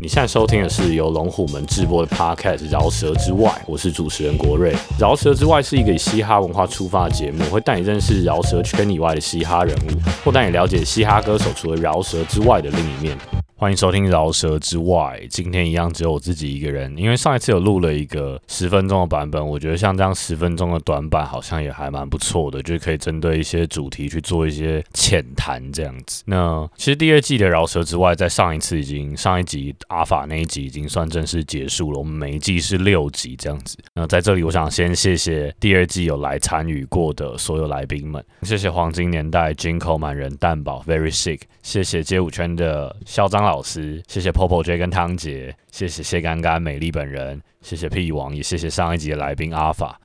你现在收听的是由龙虎门直播的 Podcast《饶舌之外》，我是主持人国瑞。《饶舌之外》是一个以嘻哈文化出发的节目，会带你认识饶舌圈以外的嘻哈人物，或带你了解嘻哈歌手除了饶舌之外的另一面。欢迎收听《饶舌之外》，今天一样只有我自己一个人，因为上一次有录了一个十分钟的版本，我觉得像这样十分钟的短版好像也还蛮不错的，就是可以针对一些主题去做一些浅谈这样子。那其实第二季的《饶舌之外》在上一次已经上一集阿法那一集已经算正式结束了，我们每一季是六集这样子。那在这里，我想先谢谢第二季有来参与过的所有来宾们，谢谢黄金年代、金口满人、蛋宝、Very Sick，谢谢街舞圈的嚣张老老师，谢谢 Popo J 跟汤杰，谢谢谢干干美丽本人，谢谢屁王，也谢谢上一集的来宾阿法。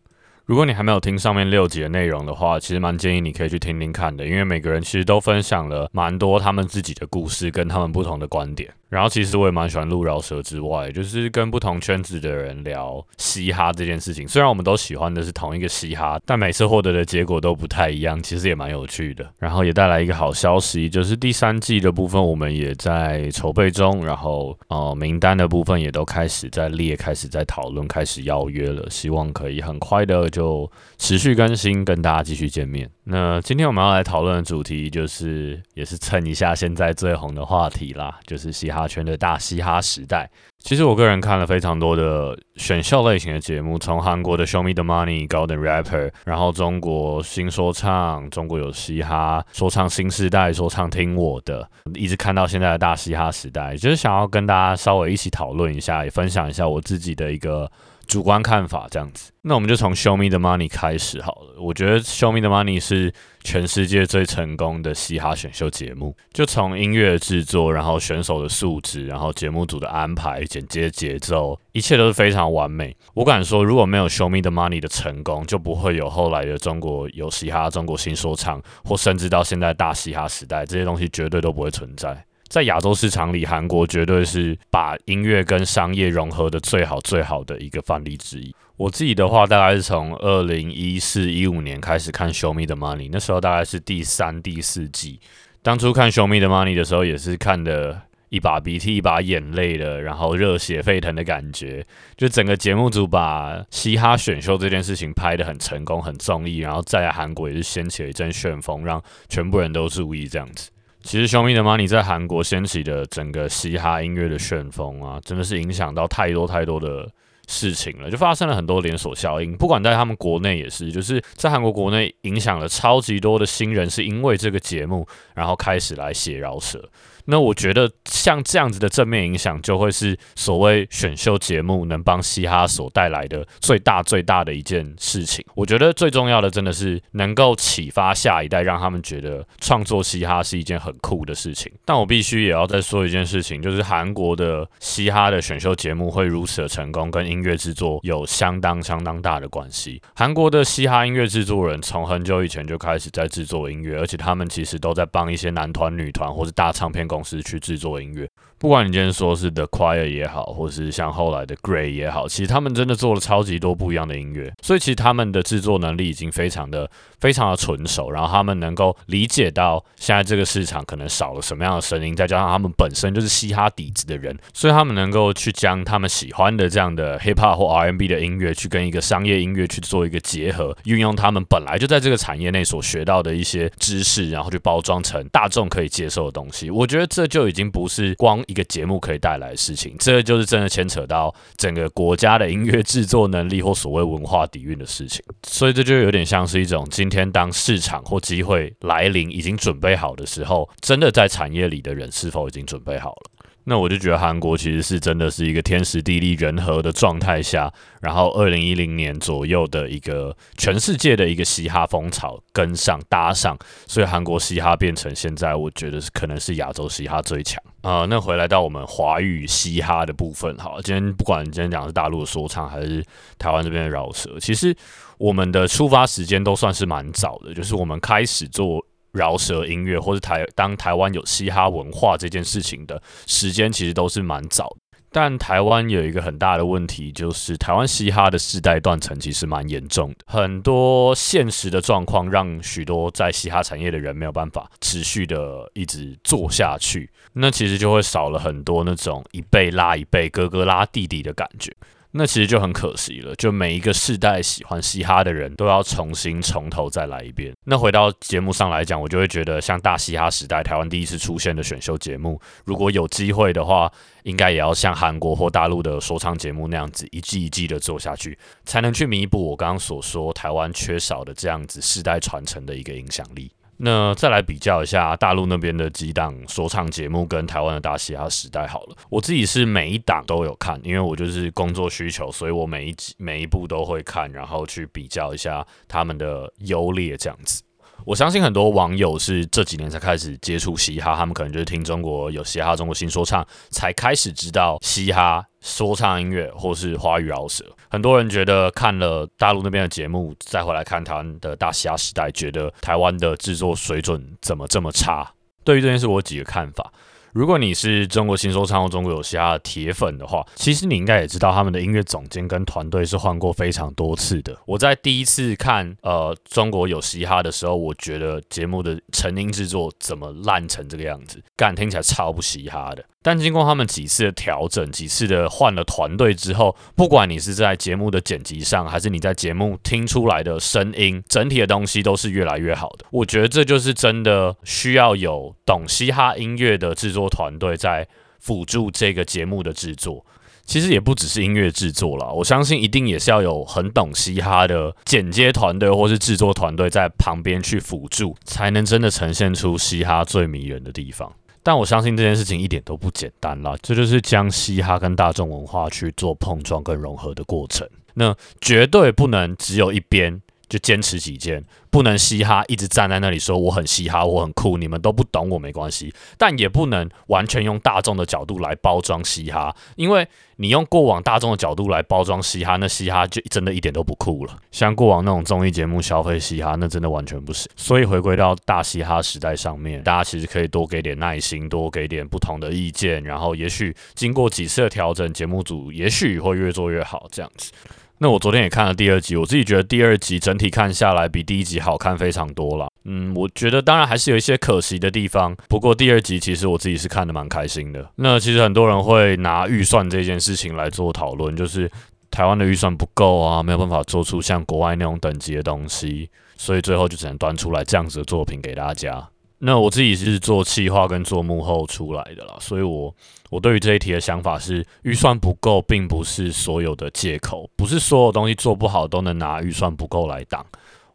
如果你还没有听上面六集的内容的话，其实蛮建议你可以去听听看的，因为每个人其实都分享了蛮多他们自己的故事跟他们不同的观点。然后其实我也蛮喜欢录饶舌之外，就是跟不同圈子的人聊嘻哈这件事情。虽然我们都喜欢的是同一个嘻哈，但每次获得的结果都不太一样，其实也蛮有趣的。然后也带来一个好消息，就是第三季的部分我们也在筹备中，然后呃名单的部分也都开始在列，开始在讨论，开始邀约了，希望可以很快的就持续更新，跟大家继续见面。那今天我们要来讨论的主题，就是也是蹭一下现在最红的话题啦，就是嘻哈圈的大嘻哈时代。其实我个人看了非常多的选秀类型的节目，从韩国的 Show Me the Money、Golden Rapper，然后中国新说唱、中国有嘻哈说唱新时代、说唱听我的，一直看到现在的大嘻哈时代，就是想要跟大家稍微一起讨论一下，也分享一下我自己的一个。主观看法这样子，那我们就从 Show Me the Money 开始好了。我觉得 Show Me the Money 是全世界最成功的嘻哈选秀节目，就从音乐制作，然后选手的素质，然后节目组的安排、剪接节奏，一切都是非常完美。我敢说，如果没有 Show Me the Money 的成功，就不会有后来的中国有嘻哈、中国新说唱，或甚至到现在大嘻哈时代，这些东西绝对都不会存在。在亚洲市场里，韩国绝对是把音乐跟商业融合的最好、最好的一个范例之一。我自己的话，大概是从二零一四一五年开始看《Show Me the Money》，那时候大概是第三、第四季。当初看《Show Me the Money》的时候，也是看的一把鼻涕一把眼泪的，然后热血沸腾的感觉。就整个节目组把嘻哈选秀这件事情拍得很成功、很综艺，然后在韩国也是掀起了一阵旋风，让全部人都注意这样子。其实《Show Me the Money》在韩国掀起的整个嘻哈音乐的旋风啊，真的是影响到太多太多的事情了，就发生了很多连锁效应。不管在他们国内也是，就是在韩国国内影响了超级多的新人，是因为这个节目，然后开始来写饶舌。那我觉得像这样子的正面影响，就会是所谓选秀节目能帮嘻哈所带来的最大最大的一件事情。我觉得最重要的真的是能够启发下一代，让他们觉得创作嘻哈是一件很酷的事情。但我必须也要再说一件事情，就是韩国的嘻哈的选秀节目会如此的成功，跟音乐制作有相当相当大的关系。韩国的嘻哈音乐制作人从很久以前就开始在制作音乐，而且他们其实都在帮一些男团、女团或者大唱片公。公司去制作音乐，不管你今天说是 The Choir 也好，或是像后来的 Gray 也好，其实他们真的做了超级多不一样的音乐，所以其实他们的制作能力已经非常的、非常的纯熟，然后他们能够理解到现在这个市场可能少了什么样的声音，再加上他们本身就是嘻哈底子的人，所以他们能够去将他们喜欢的这样的 Hip Hop 或 R&B 的音乐，去跟一个商业音乐去做一个结合，运用他们本来就在这个产业内所学到的一些知识，然后去包装成大众可以接受的东西。我觉得。这就已经不是光一个节目可以带来的事情，这就是真的牵扯到整个国家的音乐制作能力或所谓文化底蕴的事情。所以这就有点像是一种今天当市场或机会来临，已经准备好的时候，真的在产业里的人是否已经准备好了？那我就觉得韩国其实是真的是一个天时地利人和的状态下，然后二零一零年左右的一个全世界的一个嘻哈风潮跟上搭上，所以韩国嘻哈变成现在我觉得是可能是亚洲嘻哈最强啊。那回来到我们华语嘻哈的部分，好，今天不管今天讲是大陆的说唱还是台湾这边的饶舌，其实我们的出发时间都算是蛮早的，就是我们开始做。饶舌音乐，或是台当台湾有嘻哈文化这件事情的时间，其实都是蛮早。但台湾有一个很大的问题，就是台湾嘻哈的世代断层其实蛮严重的，很多现实的状况让许多在嘻哈产业的人没有办法持续的一直做下去，那其实就会少了很多那种一辈拉一辈、哥哥拉弟弟的感觉。那其实就很可惜了，就每一个世代喜欢嘻哈的人都要重新从头再来一遍。那回到节目上来讲，我就会觉得像大嘻哈时代台湾第一次出现的选秀节目，如果有机会的话，应该也要像韩国或大陆的说唱节目那样子一季一季的做下去，才能去弥补我刚刚所说台湾缺少的这样子世代传承的一个影响力。那再来比较一下大陆那边的几档说唱节目跟台湾的大嘻哈时代好了，我自己是每一档都有看，因为我就是工作需求，所以我每一集每一部都会看，然后去比较一下他们的优劣这样子。我相信很多网友是这几年才开始接触嘻哈，他们可能就是听中国有嘻哈、中国新说唱，才开始知道嘻哈说唱音乐或是华语饶舌。很多人觉得看了大陆那边的节目，再回来看台湾的大虾时代，觉得台湾的制作水准怎么这么差？对于这件事，我有几个看法。如果你是中国新说唱或中国有嘻哈的铁粉的话，其实你应该也知道他们的音乐总监跟团队是换过非常多次的。我在第一次看呃中国有嘻哈的时候，我觉得节目的成音制作怎么烂成这个样子，感听起来超不嘻哈的。但经过他们几次的调整，几次的换了团队之后，不管你是在节目的剪辑上，还是你在节目听出来的声音，整体的东西都是越来越好的。我觉得这就是真的需要有懂嘻哈音乐的制作团队在辅助这个节目的制作。其实也不只是音乐制作了，我相信一定也是要有很懂嘻哈的剪接团队或是制作团队在旁边去辅助，才能真的呈现出嘻哈最迷人的地方。但我相信这件事情一点都不简单啦，这就是将嘻哈跟大众文化去做碰撞跟融合的过程。那绝对不能只有一边就坚持己见。不能嘻哈一直站在那里说我很嘻哈，我很酷，你们都不懂我没关系。但也不能完全用大众的角度来包装嘻哈，因为你用过往大众的角度来包装嘻哈，那嘻哈就真的一点都不酷了。像过往那种综艺节目消费嘻哈，那真的完全不行。所以回归到大嘻哈时代上面，大家其实可以多给点耐心，多给点不同的意见，然后也许经过几次的调整，节目组也许会越做越好，这样子。那我昨天也看了第二集，我自己觉得第二集整体看下来比第一集好看非常多了。嗯，我觉得当然还是有一些可惜的地方，不过第二集其实我自己是看的蛮开心的。那其实很多人会拿预算这件事情来做讨论，就是台湾的预算不够啊，没有办法做出像国外那种等级的东西，所以最后就只能端出来这样子的作品给大家。那我自己是做企划跟做幕后出来的啦，所以我我对于这一题的想法是，预算不够并不是所有的借口，不是所有东西做不好都能拿预算不够来挡。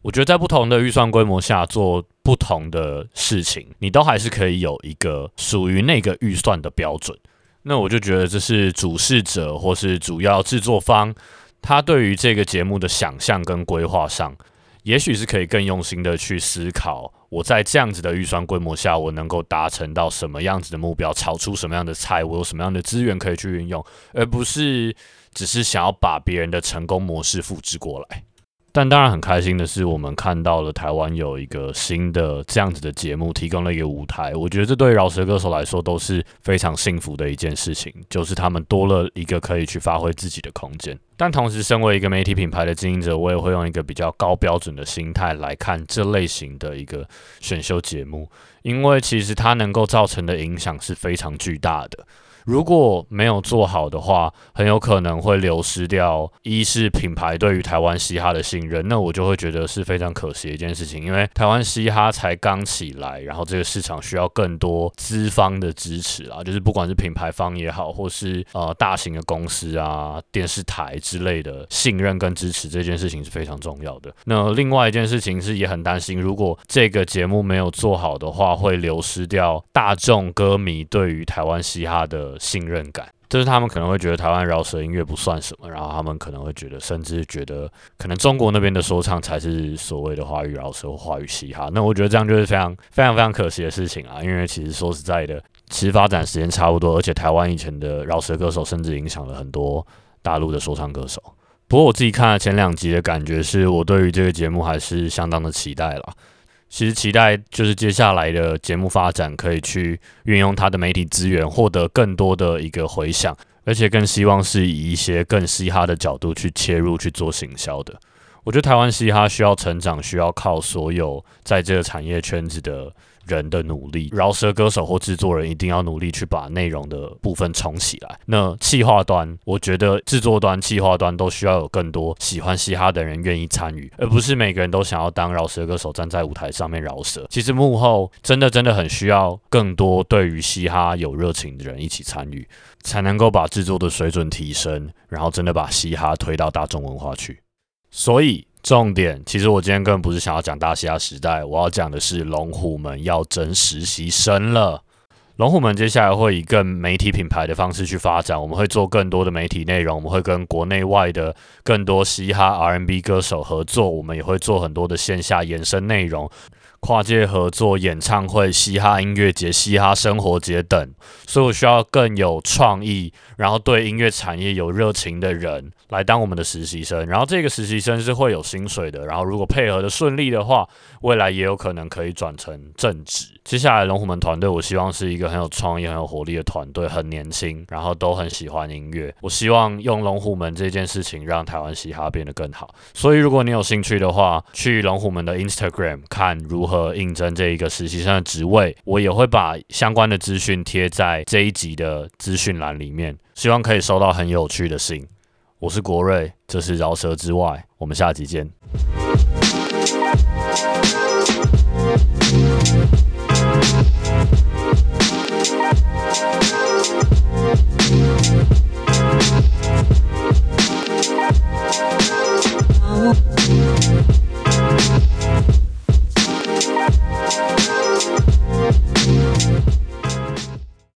我觉得在不同的预算规模下做不同的事情，你都还是可以有一个属于那个预算的标准。那我就觉得这是主事者或是主要制作方他对于这个节目的想象跟规划上。也许是可以更用心的去思考，我在这样子的预算规模下，我能够达成到什么样子的目标，炒出什么样的菜，我有什么样的资源可以去运用，而不是只是想要把别人的成功模式复制过来。但当然很开心的是，我们看到了台湾有一个新的这样子的节目，提供了一个舞台。我觉得这对饶舌歌手来说都是非常幸福的一件事情，就是他们多了一个可以去发挥自己的空间。但同时，身为一个媒体品牌的经营者，我也会用一个比较高标准的心态来看这类型的一个选秀节目，因为其实它能够造成的影响是非常巨大的。如果没有做好的话，很有可能会流失掉。一是品牌对于台湾嘻哈的信任，那我就会觉得是非常可惜的一件事情。因为台湾嘻哈才刚起来，然后这个市场需要更多资方的支持啊，就是不管是品牌方也好，或是呃大型的公司啊、电视台之类的信任跟支持，这件事情是非常重要的。那另外一件事情是也很担心，如果这个节目没有做好的话，会流失掉大众歌迷对于台湾嘻哈的。信任感，就是他们可能会觉得台湾饶舌音乐不算什么，然后他们可能会觉得，甚至觉得可能中国那边的说唱才是所谓的华语饶舌或华语嘻哈。那我觉得这样就是非常非常非常可惜的事情啊！因为其实说实在的，其实发展时间差不多，而且台湾以前的饶舌歌手甚至影响了很多大陆的说唱歌手。不过我自己看了前两集的感觉，是我对于这个节目还是相当的期待了。其实期待就是接下来的节目发展可以去运用它的媒体资源，获得更多的一个回响，而且更希望是以一些更嘻哈的角度去切入去做行销的。我觉得台湾嘻哈需要成长，需要靠所有在这个产业圈子的人的努力。饶舌歌手或制作人一定要努力去把内容的部分冲起来。那企划端，我觉得制作端、企划端都需要有更多喜欢嘻哈的人愿意参与，而不是每个人都想要当饶舌歌手站在舞台上面饶舌。其实幕后真的真的很需要更多对于嘻哈有热情的人一起参与，才能够把制作的水准提升，然后真的把嘻哈推到大众文化去。所以重点，其实我今天根本不是想要讲大西亚时代，我要讲的是龙虎门要争实习生了。龙虎门接下来会以更媒体品牌的方式去发展，我们会做更多的媒体内容，我们会跟国内外的更多嘻哈 R&B 歌手合作，我们也会做很多的线下延伸内容。跨界合作、演唱会、嘻哈音乐节、嘻哈生活节等，所以我需要更有创意，然后对音乐产业有热情的人来当我们的实习生。然后这个实习生是会有薪水的，然后如果配合的顺利的话，未来也有可能可以转成正职。接下来龙虎门团队，我希望是一个很有创意、很有活力的团队，很年轻，然后都很喜欢音乐。我希望用龙虎门这件事情让台湾嘻哈变得更好。所以如果你有兴趣的话，去龙虎门的 Instagram 看如何。和应征这一个实习生的职位，我也会把相关的资讯贴在这一集的资讯栏里面，希望可以收到很有趣的信。我是国瑞，这是饶舌之外，我们下集见。